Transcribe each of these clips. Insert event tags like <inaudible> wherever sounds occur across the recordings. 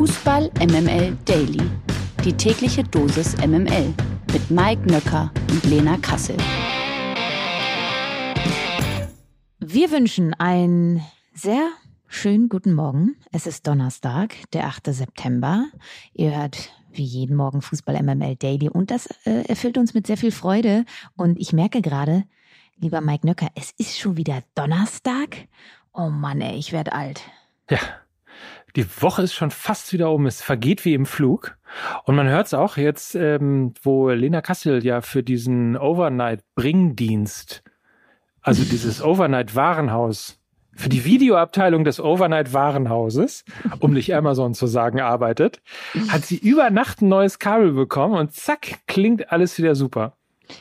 Fußball MML Daily. Die tägliche Dosis MML mit Mike Nöcker und Lena Kassel. Wir wünschen einen sehr schönen guten Morgen. Es ist Donnerstag, der 8. September. Ihr hört wie jeden Morgen Fußball MML Daily und das äh, erfüllt uns mit sehr viel Freude. Und ich merke gerade, lieber Mike Nöcker, es ist schon wieder Donnerstag. Oh Mann, ey, ich werde alt. Ja, die Woche ist schon fast wieder um. Es vergeht wie im Flug. Und man hört es auch jetzt, ähm, wo Lena Kassel ja für diesen Overnight-Bringdienst, also dieses <laughs> Overnight-Warenhaus, für die Videoabteilung des Overnight-Warenhauses, um nicht Amazon zu sagen, arbeitet, hat sie über Nacht ein neues Kabel bekommen und zack, klingt alles wieder super.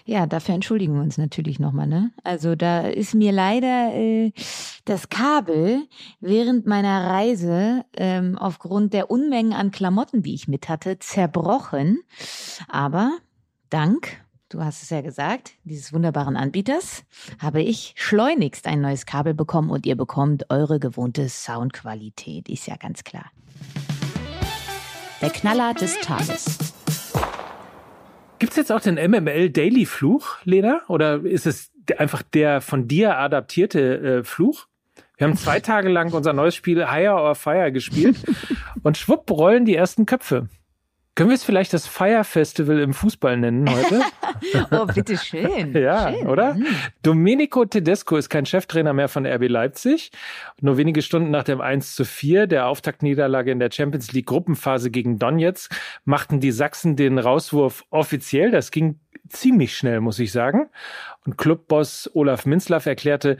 Ja, dafür entschuldigen wir uns natürlich nochmal, ne? Also da ist mir leider äh, das Kabel während meiner Reise ähm, aufgrund der Unmengen an Klamotten, die ich mit hatte, zerbrochen. Aber dank, du hast es ja gesagt, dieses wunderbaren Anbieters, habe ich schleunigst ein neues Kabel bekommen und ihr bekommt eure gewohnte Soundqualität, ist ja ganz klar. Der Knaller des Tages. Gibt es jetzt auch den MML Daily Fluch, Lena? Oder ist es einfach der von dir adaptierte äh, Fluch? Wir haben zwei <laughs> Tage lang unser neues Spiel Higher or Fire gespielt <laughs> und schwupp rollen die ersten Köpfe. Können wir es vielleicht das Fire Festival im Fußball nennen heute? <laughs> oh, bitte schön. <laughs> ja, schön. oder? Mhm. Domenico Tedesco ist kein Cheftrainer mehr von RB Leipzig. Nur wenige Stunden nach dem 1 zu 4 der Auftaktniederlage in der Champions League Gruppenphase gegen Donetsk machten die Sachsen den Rauswurf offiziell. Das ging ziemlich schnell, muss ich sagen. Und Clubboss Olaf Minzlaff erklärte,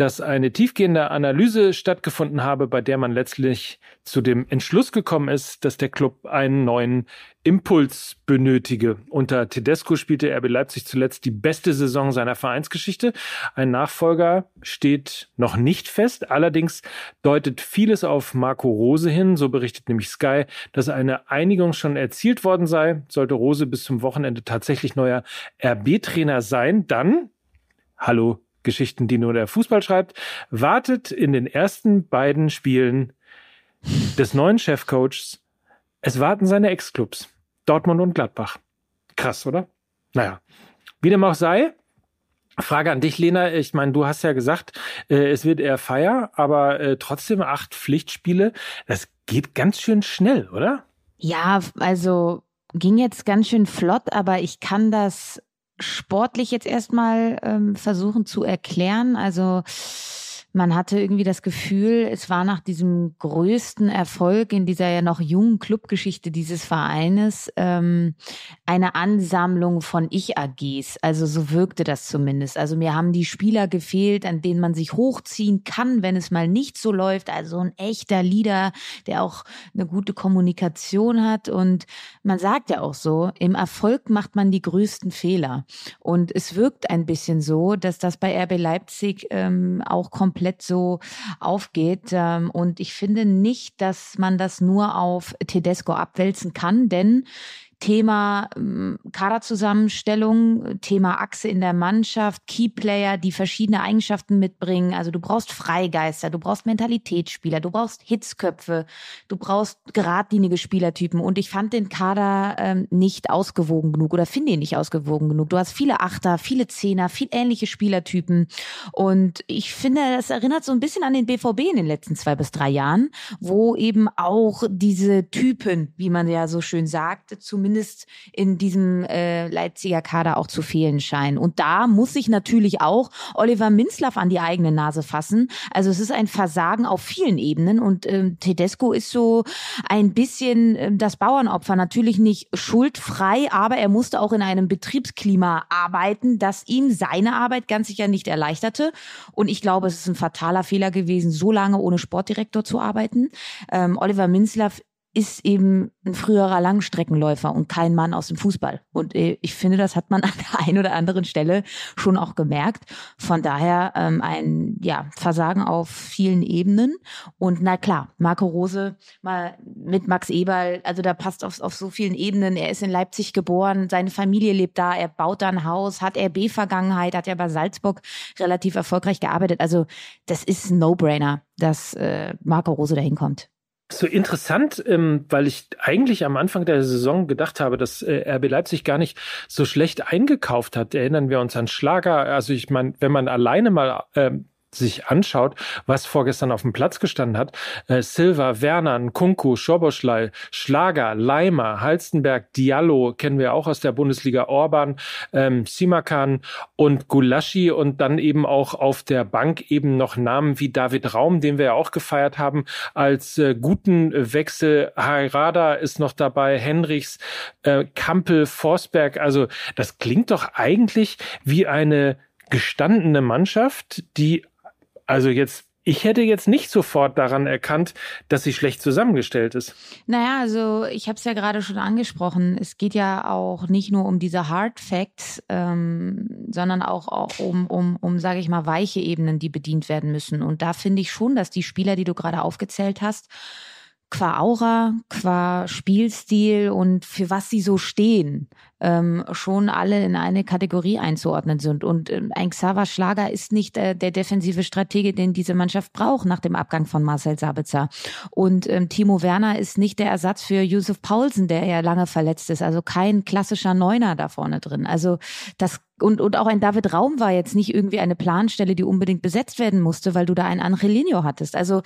dass eine tiefgehende Analyse stattgefunden habe, bei der man letztlich zu dem Entschluss gekommen ist, dass der Club einen neuen Impuls benötige. Unter Tedesco spielte RB Leipzig zuletzt die beste Saison seiner Vereinsgeschichte. Ein Nachfolger steht noch nicht fest. Allerdings deutet vieles auf Marco Rose hin. So berichtet nämlich Sky, dass eine Einigung schon erzielt worden sei. Sollte Rose bis zum Wochenende tatsächlich neuer RB-Trainer sein, dann Hallo Geschichten, die nur der Fußball schreibt, wartet in den ersten beiden Spielen des neuen Chefcoachs. Es warten seine Ex-Clubs, Dortmund und Gladbach. Krass, oder? Naja, wie dem auch sei, Frage an dich, Lena. Ich meine, du hast ja gesagt, äh, es wird eher Feier, aber äh, trotzdem acht Pflichtspiele. Das geht ganz schön schnell, oder? Ja, also ging jetzt ganz schön flott, aber ich kann das sportlich jetzt erstmal ähm, versuchen zu erklären. Also man hatte irgendwie das Gefühl, es war nach diesem größten Erfolg in dieser ja noch jungen Clubgeschichte dieses Vereines ähm, eine Ansammlung von Ich-AGs. Also so wirkte das zumindest. Also mir haben die Spieler gefehlt, an denen man sich hochziehen kann, wenn es mal nicht so läuft. Also ein echter Leader, der auch eine gute Kommunikation hat. Und man sagt ja auch so, im Erfolg macht man die größten Fehler. Und es wirkt ein bisschen so, dass das bei RB Leipzig ähm, auch komplett so aufgeht. Ähm, und ich finde nicht, dass man das nur auf Tedesco abwälzen kann, denn Thema ähm, Kaderzusammenstellung, Thema Achse in der Mannschaft, Keyplayer, die verschiedene Eigenschaften mitbringen. Also du brauchst Freigeister, du brauchst Mentalitätsspieler, du brauchst Hitzköpfe, du brauchst geradlinige Spielertypen. Und ich fand den Kader ähm, nicht ausgewogen genug oder finde ihn nicht ausgewogen genug. Du hast viele Achter, viele Zehner, viel ähnliche Spielertypen. Und ich finde, das erinnert so ein bisschen an den BVB in den letzten zwei bis drei Jahren, wo eben auch diese Typen, wie man ja so schön sagt, zumindest in diesem äh, Leipziger Kader auch zu fehlen scheinen. Und da muss sich natürlich auch Oliver Minzlaff an die eigene Nase fassen. Also es ist ein Versagen auf vielen Ebenen und ähm, Tedesco ist so ein bisschen ähm, das Bauernopfer. Natürlich nicht schuldfrei, aber er musste auch in einem Betriebsklima arbeiten, das ihm seine Arbeit ganz sicher nicht erleichterte. Und ich glaube, es ist ein fataler Fehler gewesen, so lange ohne Sportdirektor zu arbeiten. Ähm, Oliver Minzlaff ist eben ein früherer Langstreckenläufer und kein Mann aus dem Fußball. Und äh, ich finde, das hat man <laughs> an der einen oder anderen Stelle schon auch gemerkt. Von daher ähm, ein ja, Versagen auf vielen Ebenen. Und na klar, Marco Rose mal mit Max Eberl, also da passt auf, auf so vielen Ebenen. Er ist in Leipzig geboren, seine Familie lebt da, er baut da ein Haus, hat RB-Vergangenheit, hat ja bei Salzburg relativ erfolgreich gearbeitet. Also das ist ein No-Brainer, dass äh, Marco Rose dahin kommt. So interessant, ähm, weil ich eigentlich am Anfang der Saison gedacht habe, dass äh, RB Leipzig gar nicht so schlecht eingekauft hat. Erinnern wir uns an Schlager. Also ich meine, wenn man alleine mal ähm, sich anschaut, was vorgestern auf dem Platz gestanden hat, äh, Silva, Werner, Kunku, Schoboschlei, Schlager, Leimer, Halstenberg, Diallo, kennen wir auch aus der Bundesliga, Orban, ähm, Simakan und Gulaschi und dann eben auch auf der Bank eben noch Namen wie David Raum, den wir ja auch gefeiert haben, als äh, guten Wechsel. Hairada ist noch dabei, Henrichs, äh, Kampel, Forsberg, also das klingt doch eigentlich wie eine gestandene Mannschaft, die also jetzt ich hätte jetzt nicht sofort daran erkannt, dass sie schlecht zusammengestellt ist. Naja, also ich habe es ja gerade schon angesprochen. Es geht ja auch nicht nur um diese Hard Facts, ähm, sondern auch, auch um, um, um sage ich mal, weiche Ebenen, die bedient werden müssen. Und da finde ich schon, dass die Spieler, die du gerade aufgezählt hast, qua Aura, qua Spielstil und für was sie so stehen, ähm, schon alle in eine Kategorie einzuordnen sind. Und ähm, ein Xaver Schlager ist nicht äh, der defensive Stratege, den diese Mannschaft braucht nach dem Abgang von Marcel Sabitzer. Und ähm, Timo Werner ist nicht der Ersatz für Yusuf Paulsen, der ja lange verletzt ist. Also kein klassischer Neuner da vorne drin. Also das und, und auch ein David Raum war jetzt nicht irgendwie eine Planstelle, die unbedingt besetzt werden musste, weil du da einen Angelino hattest. Also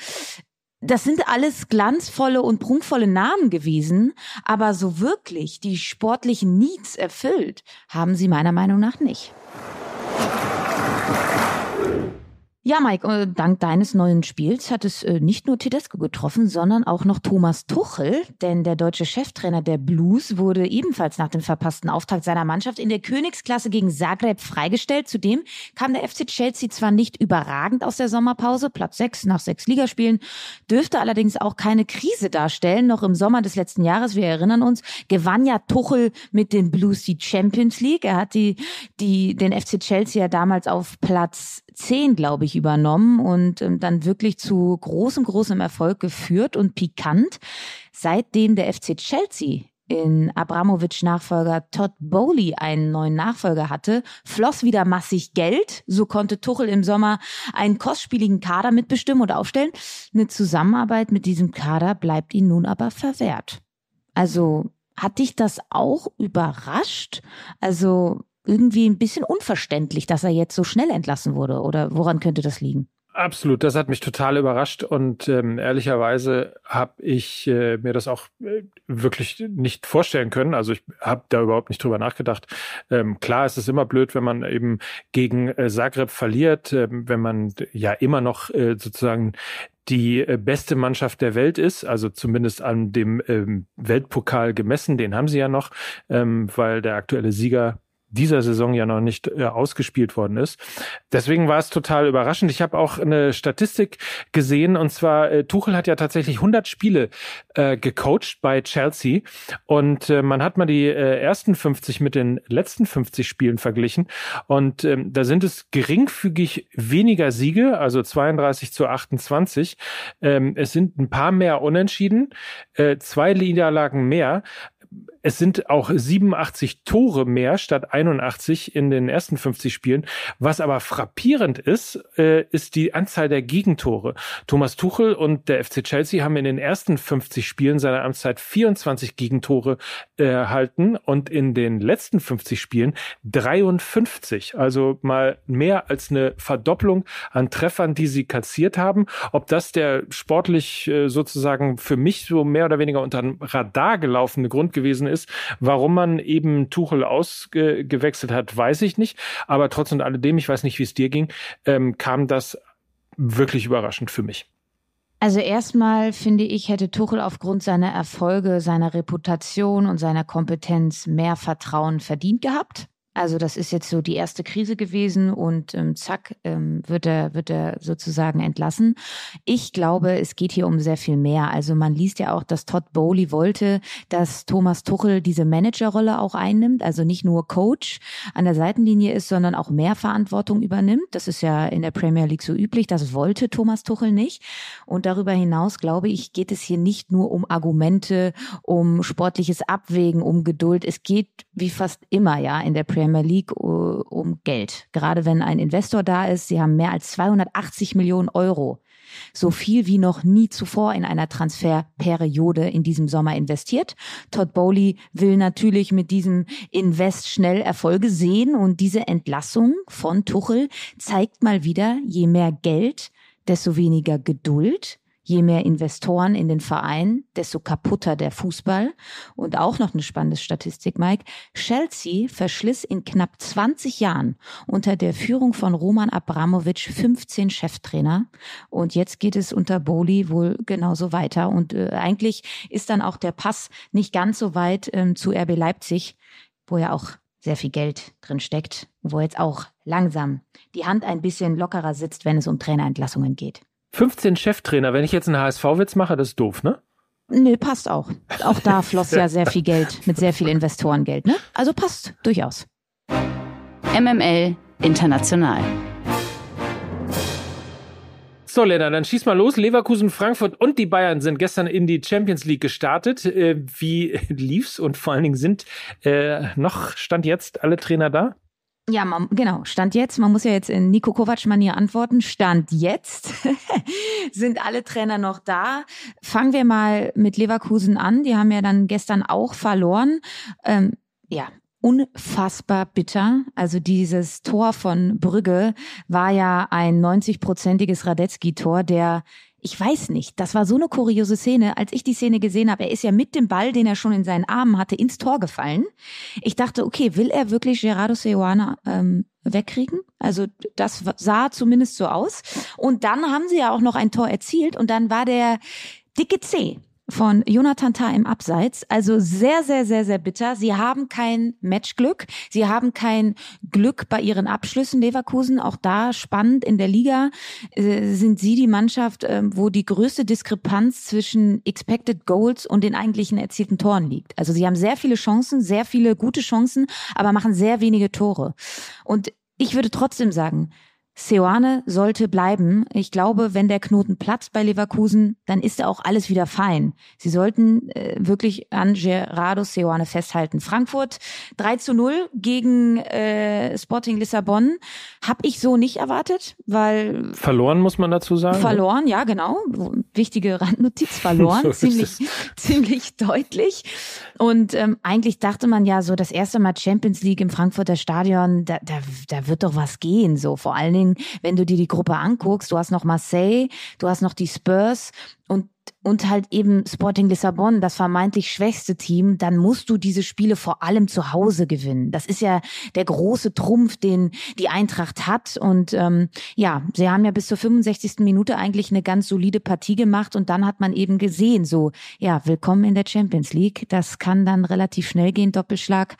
das sind alles glanzvolle und prunkvolle Namen gewesen, aber so wirklich die sportlichen Needs erfüllt haben sie meiner Meinung nach nicht. Ja, Mike, äh, dank deines neuen Spiels hat es äh, nicht nur Tedesco getroffen, sondern auch noch Thomas Tuchel, denn der deutsche Cheftrainer der Blues wurde ebenfalls nach dem verpassten Auftakt seiner Mannschaft in der Königsklasse gegen Zagreb freigestellt. Zudem kam der FC Chelsea zwar nicht überragend aus der Sommerpause, Platz 6 nach sechs Ligaspielen, dürfte allerdings auch keine Krise darstellen. Noch im Sommer des letzten Jahres, wir erinnern uns, gewann ja Tuchel mit den Blues die Champions League. Er hat die, die, den FC Chelsea ja damals auf Platz 10, glaube ich, übernommen und ähm, dann wirklich zu großem, großem Erfolg geführt und pikant. Seitdem der FC Chelsea in Abramovic Nachfolger Todd Bowley einen neuen Nachfolger hatte, floss wieder massig Geld. So konnte Tuchel im Sommer einen kostspieligen Kader mitbestimmen und aufstellen. Eine Zusammenarbeit mit diesem Kader bleibt ihm nun aber verwehrt. Also hat dich das auch überrascht? Also irgendwie ein bisschen unverständlich, dass er jetzt so schnell entlassen wurde. Oder woran könnte das liegen? Absolut, das hat mich total überrascht und ähm, ehrlicherweise habe ich äh, mir das auch äh, wirklich nicht vorstellen können. Also ich habe da überhaupt nicht drüber nachgedacht. Ähm, klar, es ist immer blöd, wenn man eben gegen äh, Zagreb verliert, äh, wenn man ja immer noch äh, sozusagen die äh, beste Mannschaft der Welt ist, also zumindest an dem ähm, Weltpokal gemessen, den haben sie ja noch, ähm, weil der aktuelle Sieger dieser Saison ja noch nicht äh, ausgespielt worden ist. Deswegen war es total überraschend. Ich habe auch eine Statistik gesehen und zwar äh, Tuchel hat ja tatsächlich 100 Spiele äh, gecoacht bei Chelsea und äh, man hat mal die äh, ersten 50 mit den letzten 50 Spielen verglichen und ähm, da sind es geringfügig weniger Siege, also 32 zu 28. Ähm, es sind ein paar mehr Unentschieden, äh, zwei Niederlagen mehr, es sind auch 87 Tore mehr statt 81 in den ersten 50 Spielen. Was aber frappierend ist, äh, ist die Anzahl der Gegentore. Thomas Tuchel und der FC Chelsea haben in den ersten 50 Spielen seiner Amtszeit 24 Gegentore äh, erhalten und in den letzten 50 Spielen 53. Also mal mehr als eine Verdopplung an Treffern, die sie kassiert haben. Ob das der sportlich äh, sozusagen für mich so mehr oder weniger unter dem Radar gelaufene Grund gewesen ist, warum man eben Tuchel ausgewechselt hat, weiß ich nicht. Aber trotz und alledem, ich weiß nicht, wie es dir ging, ähm, kam das wirklich überraschend für mich. Also erstmal finde ich, hätte Tuchel aufgrund seiner Erfolge, seiner Reputation und seiner Kompetenz mehr Vertrauen verdient gehabt. Also das ist jetzt so die erste Krise gewesen und ähm, zack ähm, wird er wird er sozusagen entlassen. Ich glaube, es geht hier um sehr viel mehr. Also man liest ja auch, dass Todd Bowley wollte, dass Thomas Tuchel diese Managerrolle auch einnimmt, also nicht nur Coach an der Seitenlinie ist, sondern auch mehr Verantwortung übernimmt. Das ist ja in der Premier League so üblich. Das wollte Thomas Tuchel nicht. Und darüber hinaus glaube ich, geht es hier nicht nur um Argumente, um sportliches Abwägen, um Geduld. Es geht wie fast immer ja in der Premier Premier League äh, um Geld. Gerade wenn ein Investor da ist, sie haben mehr als 280 Millionen Euro so viel wie noch nie zuvor in einer Transferperiode in diesem Sommer investiert. Todd Bowley will natürlich mit diesem Invest schnell Erfolge sehen und diese Entlassung von Tuchel zeigt mal wieder, je mehr Geld, desto weniger Geduld, Je mehr Investoren in den Verein, desto kaputter der Fußball. Und auch noch eine spannende Statistik, Mike. Chelsea verschliss in knapp 20 Jahren unter der Führung von Roman Abramowitsch 15 Cheftrainer. Und jetzt geht es unter Boli wohl genauso weiter. Und äh, eigentlich ist dann auch der Pass nicht ganz so weit ähm, zu RB Leipzig, wo ja auch sehr viel Geld drin steckt, wo jetzt auch langsam die Hand ein bisschen lockerer sitzt, wenn es um Trainerentlassungen geht. 15 Cheftrainer, wenn ich jetzt einen HSV-Witz mache, das ist doof, ne? Nee, passt auch. Auch da <laughs> floss ja sehr viel Geld mit sehr viel Investorengeld, ne? Also passt durchaus. MML International. So, Lena, dann schieß mal los. Leverkusen, Frankfurt und die Bayern sind gestern in die Champions League gestartet. Äh, wie lief's? Und vor allen Dingen sind äh, noch, stand jetzt alle Trainer da? Ja, man, genau. Stand jetzt, man muss ja jetzt in Nico Kovac-Manier antworten. Stand jetzt <laughs> sind alle Trainer noch da. Fangen wir mal mit Leverkusen an. Die haben ja dann gestern auch verloren. Ähm, ja, unfassbar bitter. Also dieses Tor von Brügge war ja ein 90-prozentiges Radetzky-Tor, der ich weiß nicht, das war so eine kuriose Szene, als ich die Szene gesehen habe. Er ist ja mit dem Ball, den er schon in seinen Armen hatte, ins Tor gefallen. Ich dachte, okay, will er wirklich Gerardo Seuana ähm, wegkriegen? Also das sah zumindest so aus. Und dann haben sie ja auch noch ein Tor erzielt und dann war der dicke C von Jonathan Tah im Abseits. Also sehr, sehr, sehr, sehr bitter. Sie haben kein Matchglück. Sie haben kein Glück bei ihren Abschlüssen. Leverkusen, auch da spannend in der Liga, äh, sind sie die Mannschaft, äh, wo die größte Diskrepanz zwischen Expected Goals und den eigentlichen erzielten Toren liegt. Also sie haben sehr viele Chancen, sehr viele gute Chancen, aber machen sehr wenige Tore. Und ich würde trotzdem sagen, Seoane sollte bleiben. Ich glaube, wenn der Knoten platzt bei Leverkusen, dann ist da auch alles wieder fein. Sie sollten äh, wirklich an Gerardo Seoane festhalten. Frankfurt 3 zu 0 gegen äh, Sporting Lissabon. Hab ich so nicht erwartet, weil... Verloren, muss man dazu sagen. Verloren, ja, genau. Wichtige Randnotiz, verloren. <laughs> so ziemlich, <laughs> ziemlich deutlich. Und ähm, eigentlich dachte man ja so, das erste Mal Champions League im Frankfurter Stadion, da, da, da wird doch was gehen, so vor allen Dingen Dingen, wenn du dir die Gruppe anguckst, du hast noch Marseille, du hast noch die Spurs und und halt eben Sporting Lissabon, das vermeintlich schwächste Team, dann musst du diese Spiele vor allem zu Hause gewinnen. Das ist ja der große Trumpf, den die Eintracht hat. Und ähm, ja, sie haben ja bis zur 65. Minute eigentlich eine ganz solide Partie gemacht und dann hat man eben gesehen, so, ja, willkommen in der Champions League. Das kann dann relativ schnell gehen, Doppelschlag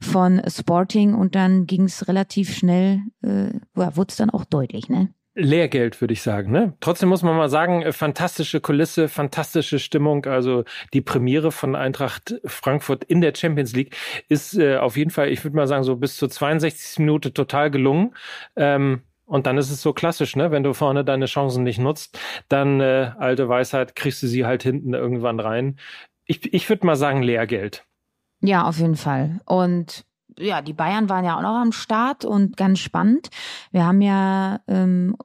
von Sporting und dann ging es relativ schnell, äh, ja, wurde es dann auch deutlich, ne? Lehrgeld, würde ich sagen. Ne? Trotzdem muss man mal sagen, äh, fantastische Kulisse, fantastische Stimmung. Also die Premiere von Eintracht Frankfurt in der Champions League ist äh, auf jeden Fall, ich würde mal sagen, so bis zur 62. Minute total gelungen. Ähm, und dann ist es so klassisch, ne? Wenn du vorne deine Chancen nicht nutzt, dann äh, alte Weisheit, kriegst du sie halt hinten irgendwann rein. Ich, ich würde mal sagen, Lehrgeld. Ja, auf jeden Fall. Und ja, die Bayern waren ja auch noch am Start und ganz spannend. Wir haben ja ähm,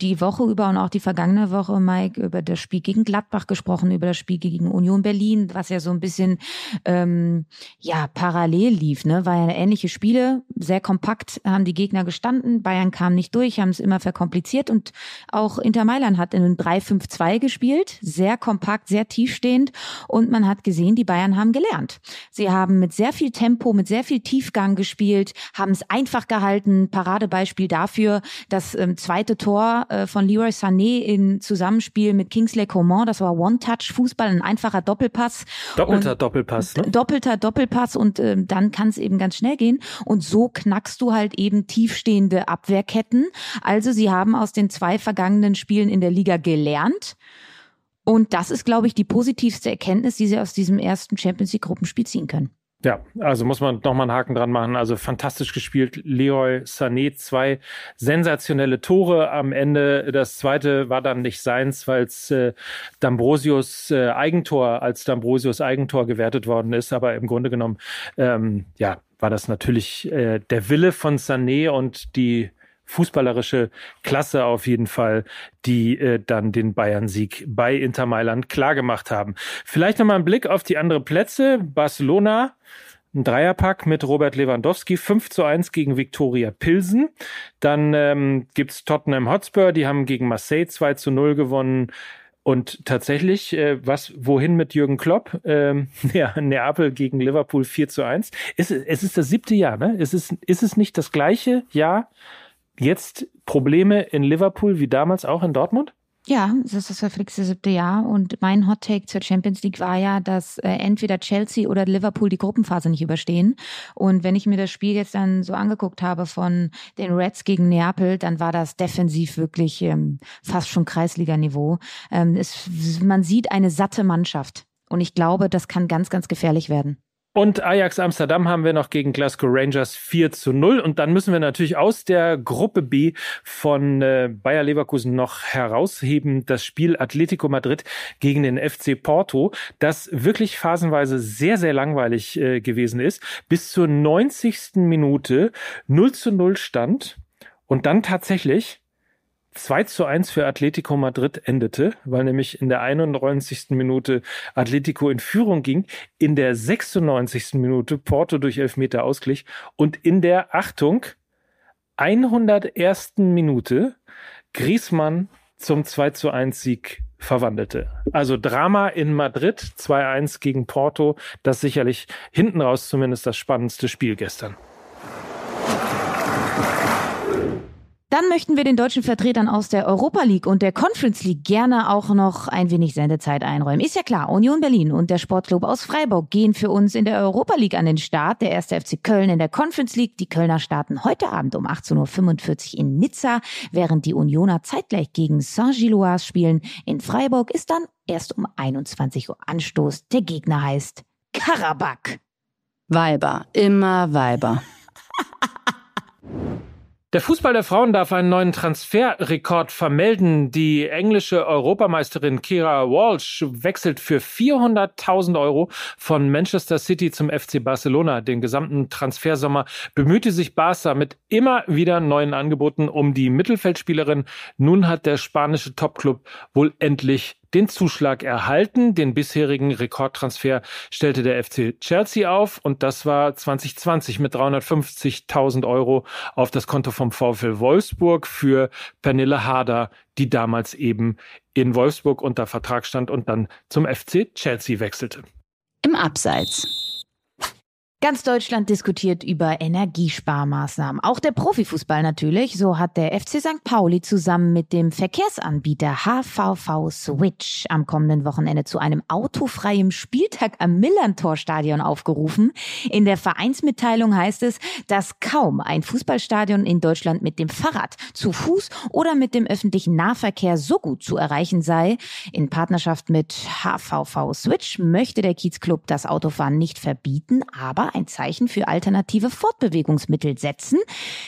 die Woche über und auch die vergangene Woche, Mike, über das Spiel gegen Gladbach gesprochen, über das Spiel gegen Union Berlin, was ja so ein bisschen ähm, ja parallel lief. Ne? War ja ähnliche Spiele, sehr kompakt haben die Gegner gestanden. Bayern kam nicht durch, haben es immer verkompliziert und auch Inter Mailand hat in einem 3-5-2 gespielt, sehr kompakt, sehr tiefstehend und man hat gesehen, die Bayern haben gelernt. Sie haben mit sehr viel Tempo, mit sehr viel Tiefgang gespielt, haben es einfach gehalten. Paradebeispiel dafür, das ähm, zweite Tor äh, von Leroy Sané in Zusammenspiel mit Kingsley Coman. Das war One-Touch-Fußball, ein einfacher Doppelpass. Doppelter und, Doppelpass, ne? Doppelter Doppelpass und äh, dann kann es eben ganz schnell gehen. Und so knackst du halt eben tiefstehende Abwehrketten. Also sie haben aus den zwei vergangenen Spielen in der Liga gelernt. Und das ist, glaube ich, die positivste Erkenntnis, die sie aus diesem ersten Champions League Gruppenspiel ziehen können. Ja, also muss man nochmal einen Haken dran machen. Also fantastisch gespielt. Leroy Sané, zwei sensationelle Tore am Ende. Das zweite war dann nicht seins, weil es äh, D'Ambrosius äh, Eigentor als D'Ambrosius Eigentor gewertet worden ist. Aber im Grunde genommen, ähm, ja, war das natürlich äh, der Wille von Sané und die fußballerische Klasse auf jeden Fall, die äh, dann den Bayern-Sieg bei Inter Mailand klargemacht haben. Vielleicht nochmal ein Blick auf die anderen Plätze. Barcelona ein Dreierpack mit Robert Lewandowski, 5 zu 1 gegen Viktoria Pilsen. Dann ähm, gibt Tottenham Hotspur, die haben gegen Marseille 2 zu 0 gewonnen. Und tatsächlich, äh, was, wohin mit Jürgen Klopp? Ähm, <laughs> ja, Neapel gegen Liverpool 4 zu 1. Es, es ist das siebte Jahr, ne? Es ist, ist es nicht das gleiche Jahr? Jetzt Probleme in Liverpool wie damals auch in Dortmund? Ja, das ist das verflixte siebte Jahr. Und mein Hot Take zur Champions League war ja, dass äh, entweder Chelsea oder Liverpool die Gruppenphase nicht überstehen. Und wenn ich mir das Spiel jetzt dann so angeguckt habe von den Reds gegen Neapel, dann war das defensiv wirklich ähm, fast schon Kreisliganiveau. Ähm, man sieht eine satte Mannschaft. Und ich glaube, das kann ganz, ganz gefährlich werden. Und Ajax Amsterdam haben wir noch gegen Glasgow Rangers 4 zu 0. Und dann müssen wir natürlich aus der Gruppe B von äh, Bayer Leverkusen noch herausheben das Spiel Atletico Madrid gegen den FC Porto, das wirklich phasenweise sehr, sehr langweilig äh, gewesen ist. Bis zur 90. Minute 0 zu 0 stand. Und dann tatsächlich 2 zu 1 für Atletico Madrid endete, weil nämlich in der 91. Minute Atletico in Führung ging, in der 96. Minute Porto durch Elfmeter ausglich und in der, Achtung, 101. Minute Griezmann zum 2 zu 1 Sieg verwandelte. Also Drama in Madrid, 2-1 gegen Porto, das sicherlich hinten raus zumindest das spannendste Spiel gestern. Dann möchten wir den deutschen Vertretern aus der Europa League und der Conference League gerne auch noch ein wenig Sendezeit einräumen. Ist ja klar, Union Berlin und der Sportclub aus Freiburg gehen für uns in der Europa League an den Start. Der erste FC Köln in der Conference League. Die Kölner starten heute Abend um 18.45 Uhr in Nizza, während die Unioner zeitgleich gegen Saint-Gilloise spielen. In Freiburg ist dann erst um 21 Uhr Anstoß. Der Gegner heißt Karabakh. Weiber, immer Weiber. Der Fußball der Frauen darf einen neuen Transferrekord vermelden. Die englische Europameisterin Kira Walsh wechselt für 400.000 Euro von Manchester City zum FC Barcelona. Den gesamten Transfersommer bemühte sich Barca mit immer wieder neuen Angeboten um die Mittelfeldspielerin. Nun hat der spanische Topclub wohl endlich den Zuschlag erhalten. Den bisherigen Rekordtransfer stellte der FC Chelsea auf und das war 2020 mit 350.000 Euro auf das Konto vom VfL Wolfsburg für Pernille Harder, die damals eben in Wolfsburg unter Vertrag stand und dann zum FC Chelsea wechselte. Im Abseits. Ganz Deutschland diskutiert über Energiesparmaßnahmen. Auch der Profifußball natürlich. So hat der FC St. Pauli zusammen mit dem Verkehrsanbieter HVV Switch am kommenden Wochenende zu einem autofreien Spieltag am Millantor-Stadion aufgerufen. In der Vereinsmitteilung heißt es, dass kaum ein Fußballstadion in Deutschland mit dem Fahrrad, zu Fuß oder mit dem öffentlichen Nahverkehr so gut zu erreichen sei. In Partnerschaft mit HVV Switch möchte der Kiezclub das Autofahren nicht verbieten, aber ein Zeichen für alternative Fortbewegungsmittel setzen.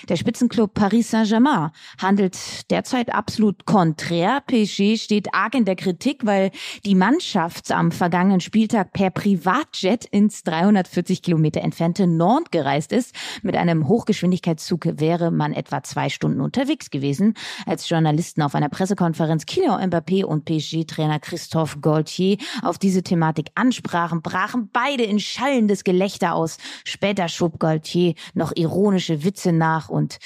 Der Spitzenclub Paris Saint-Germain handelt derzeit absolut konträr. PSG steht arg in der Kritik, weil die Mannschaft am vergangenen Spieltag per Privatjet ins 340 Kilometer entfernte Nantes gereist ist. Mit einem Hochgeschwindigkeitszug wäre man etwa zwei Stunden unterwegs gewesen. Als Journalisten auf einer Pressekonferenz Kylian Mbappé und PSG-Trainer Christophe Gaultier auf diese Thematik ansprachen, brachen beide in schallendes Gelächter aus aus. Später schob Gaultier noch ironische Witze nach. Und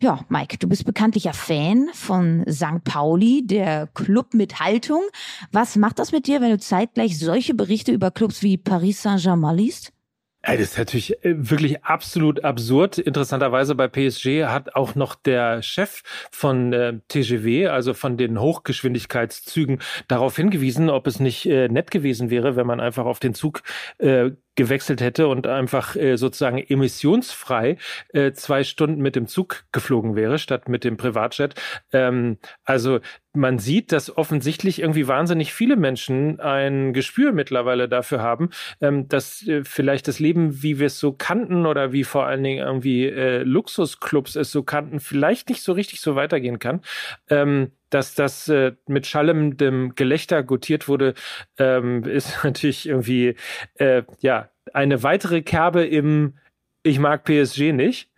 ja, Mike, du bist bekanntlicher Fan von St. Pauli, der Club mit Haltung. Was macht das mit dir, wenn du zeitgleich solche Berichte über Clubs wie Paris Saint-Germain liest? Ey, das ist natürlich äh, wirklich absolut absurd. Interessanterweise bei PSG hat auch noch der Chef von äh, TGW, also von den Hochgeschwindigkeitszügen, darauf hingewiesen, ob es nicht äh, nett gewesen wäre, wenn man einfach auf den Zug äh, gewechselt hätte und einfach äh, sozusagen emissionsfrei äh, zwei Stunden mit dem Zug geflogen wäre, statt mit dem Privatjet. Ähm, also man sieht, dass offensichtlich irgendwie wahnsinnig viele Menschen ein Gespür mittlerweile dafür haben, ähm, dass äh, vielleicht das Leben, wie wir es so kannten oder wie vor allen Dingen irgendwie äh, Luxusclubs es so kannten, vielleicht nicht so richtig so weitergehen kann. Ähm, dass das äh, mit schallendem Gelächter gutiert wurde, ähm, ist <laughs> natürlich irgendwie äh, ja eine weitere Kerbe im Ich mag PSG nicht.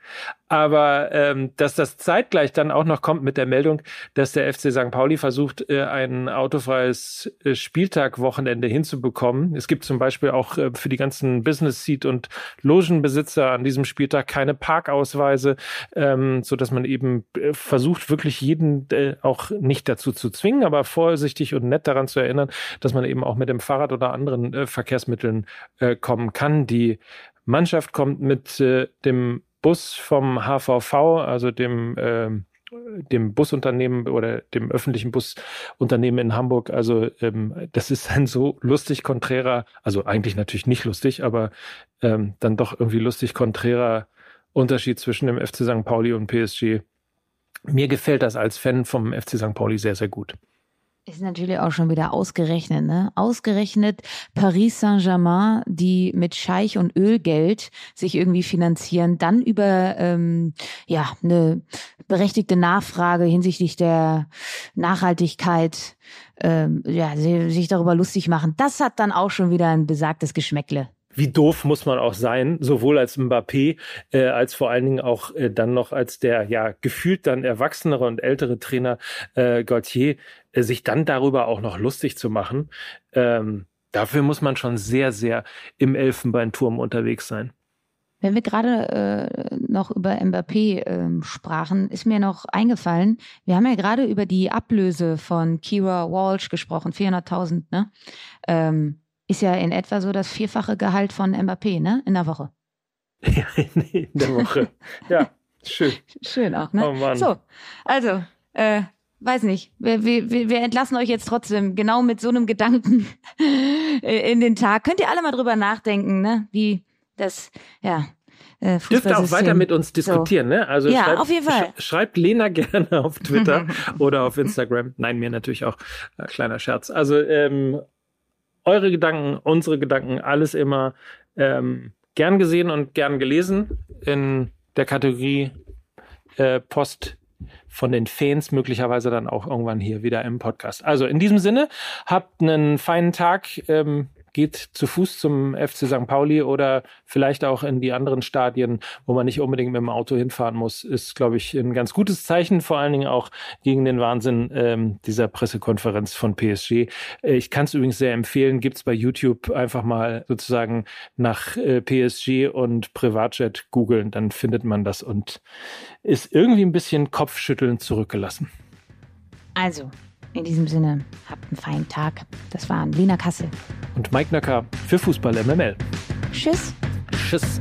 Aber ähm, dass das zeitgleich dann auch noch kommt mit der Meldung, dass der FC St. Pauli versucht, äh, ein autofreies äh, Spieltagwochenende hinzubekommen. Es gibt zum Beispiel auch äh, für die ganzen Business Seat und Logenbesitzer an diesem Spieltag keine Parkausweise, ähm, so man eben äh, versucht, wirklich jeden äh, auch nicht dazu zu zwingen, aber vorsichtig und nett daran zu erinnern, dass man eben auch mit dem Fahrrad oder anderen äh, Verkehrsmitteln äh, kommen kann. Die Mannschaft kommt mit äh, dem Bus vom HVV, also dem äh, dem Busunternehmen oder dem öffentlichen Busunternehmen in Hamburg. Also ähm, das ist ein so lustig konträrer, also eigentlich natürlich nicht lustig, aber ähm, dann doch irgendwie lustig konträrer Unterschied zwischen dem FC St. Pauli und PSG. Mir gefällt das als Fan vom FC St. Pauli sehr, sehr gut. Ist natürlich auch schon wieder ausgerechnet, ne? Ausgerechnet Paris Saint-Germain, die mit Scheich und Ölgeld sich irgendwie finanzieren, dann über ähm, ja eine berechtigte Nachfrage hinsichtlich der Nachhaltigkeit, ähm, ja, sich darüber lustig machen. Das hat dann auch schon wieder ein besagtes Geschmäckle wie doof muss man auch sein, sowohl als Mbappé, äh, als vor allen Dingen auch äh, dann noch als der ja gefühlt dann erwachsenere und ältere Trainer äh, Gauthier, äh, sich dann darüber auch noch lustig zu machen. Ähm, dafür muss man schon sehr, sehr im Elfenbeinturm unterwegs sein. Wenn wir gerade äh, noch über Mbappé äh, sprachen, ist mir noch eingefallen, wir haben ja gerade über die Ablöse von Kira Walsh gesprochen, 400.000, ne? Ähm, ist ja in etwa so das vierfache Gehalt von Mbappé, ne? In der Woche. Ja, <laughs> in der Woche. ja, schön. <laughs> Schön auch, ne? Oh Mann. So, also, äh, weiß nicht. Wir, wir, wir entlassen euch jetzt trotzdem genau mit so einem Gedanken <laughs> in den Tag. Könnt ihr alle mal drüber nachdenken, ne? Wie das, ja, äh, Dürft auch weiter mit uns diskutieren, so. ne? Also ja, schreibt, auf jeden Fall. Sch schreibt Lena gerne auf Twitter oder auf Instagram. Nein, mir natürlich auch. Äh, kleiner Scherz. Also ähm, eure Gedanken, unsere Gedanken, alles immer ähm, gern gesehen und gern gelesen in der Kategorie äh, Post von den Fans möglicherweise dann auch irgendwann hier wieder im Podcast. Also in diesem Sinne, habt einen feinen Tag. Ähm, geht zu Fuß zum FC St. Pauli oder vielleicht auch in die anderen Stadien, wo man nicht unbedingt mit dem Auto hinfahren muss, ist, glaube ich, ein ganz gutes Zeichen, vor allen Dingen auch gegen den Wahnsinn ähm, dieser Pressekonferenz von PSG. Äh, ich kann es übrigens sehr empfehlen, gibt's bei YouTube einfach mal sozusagen nach äh, PSG und Privatjet googeln, dann findet man das und ist irgendwie ein bisschen kopfschüttelnd zurückgelassen. Also, in diesem Sinne, habt einen feinen Tag. Das waren Lena Kassel. Und Mike Nöcker für Fußball MML. Tschüss. Tschüss.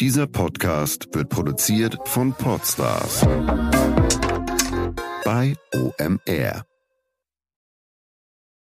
Dieser Podcast wird produziert von Podstars bei OMR.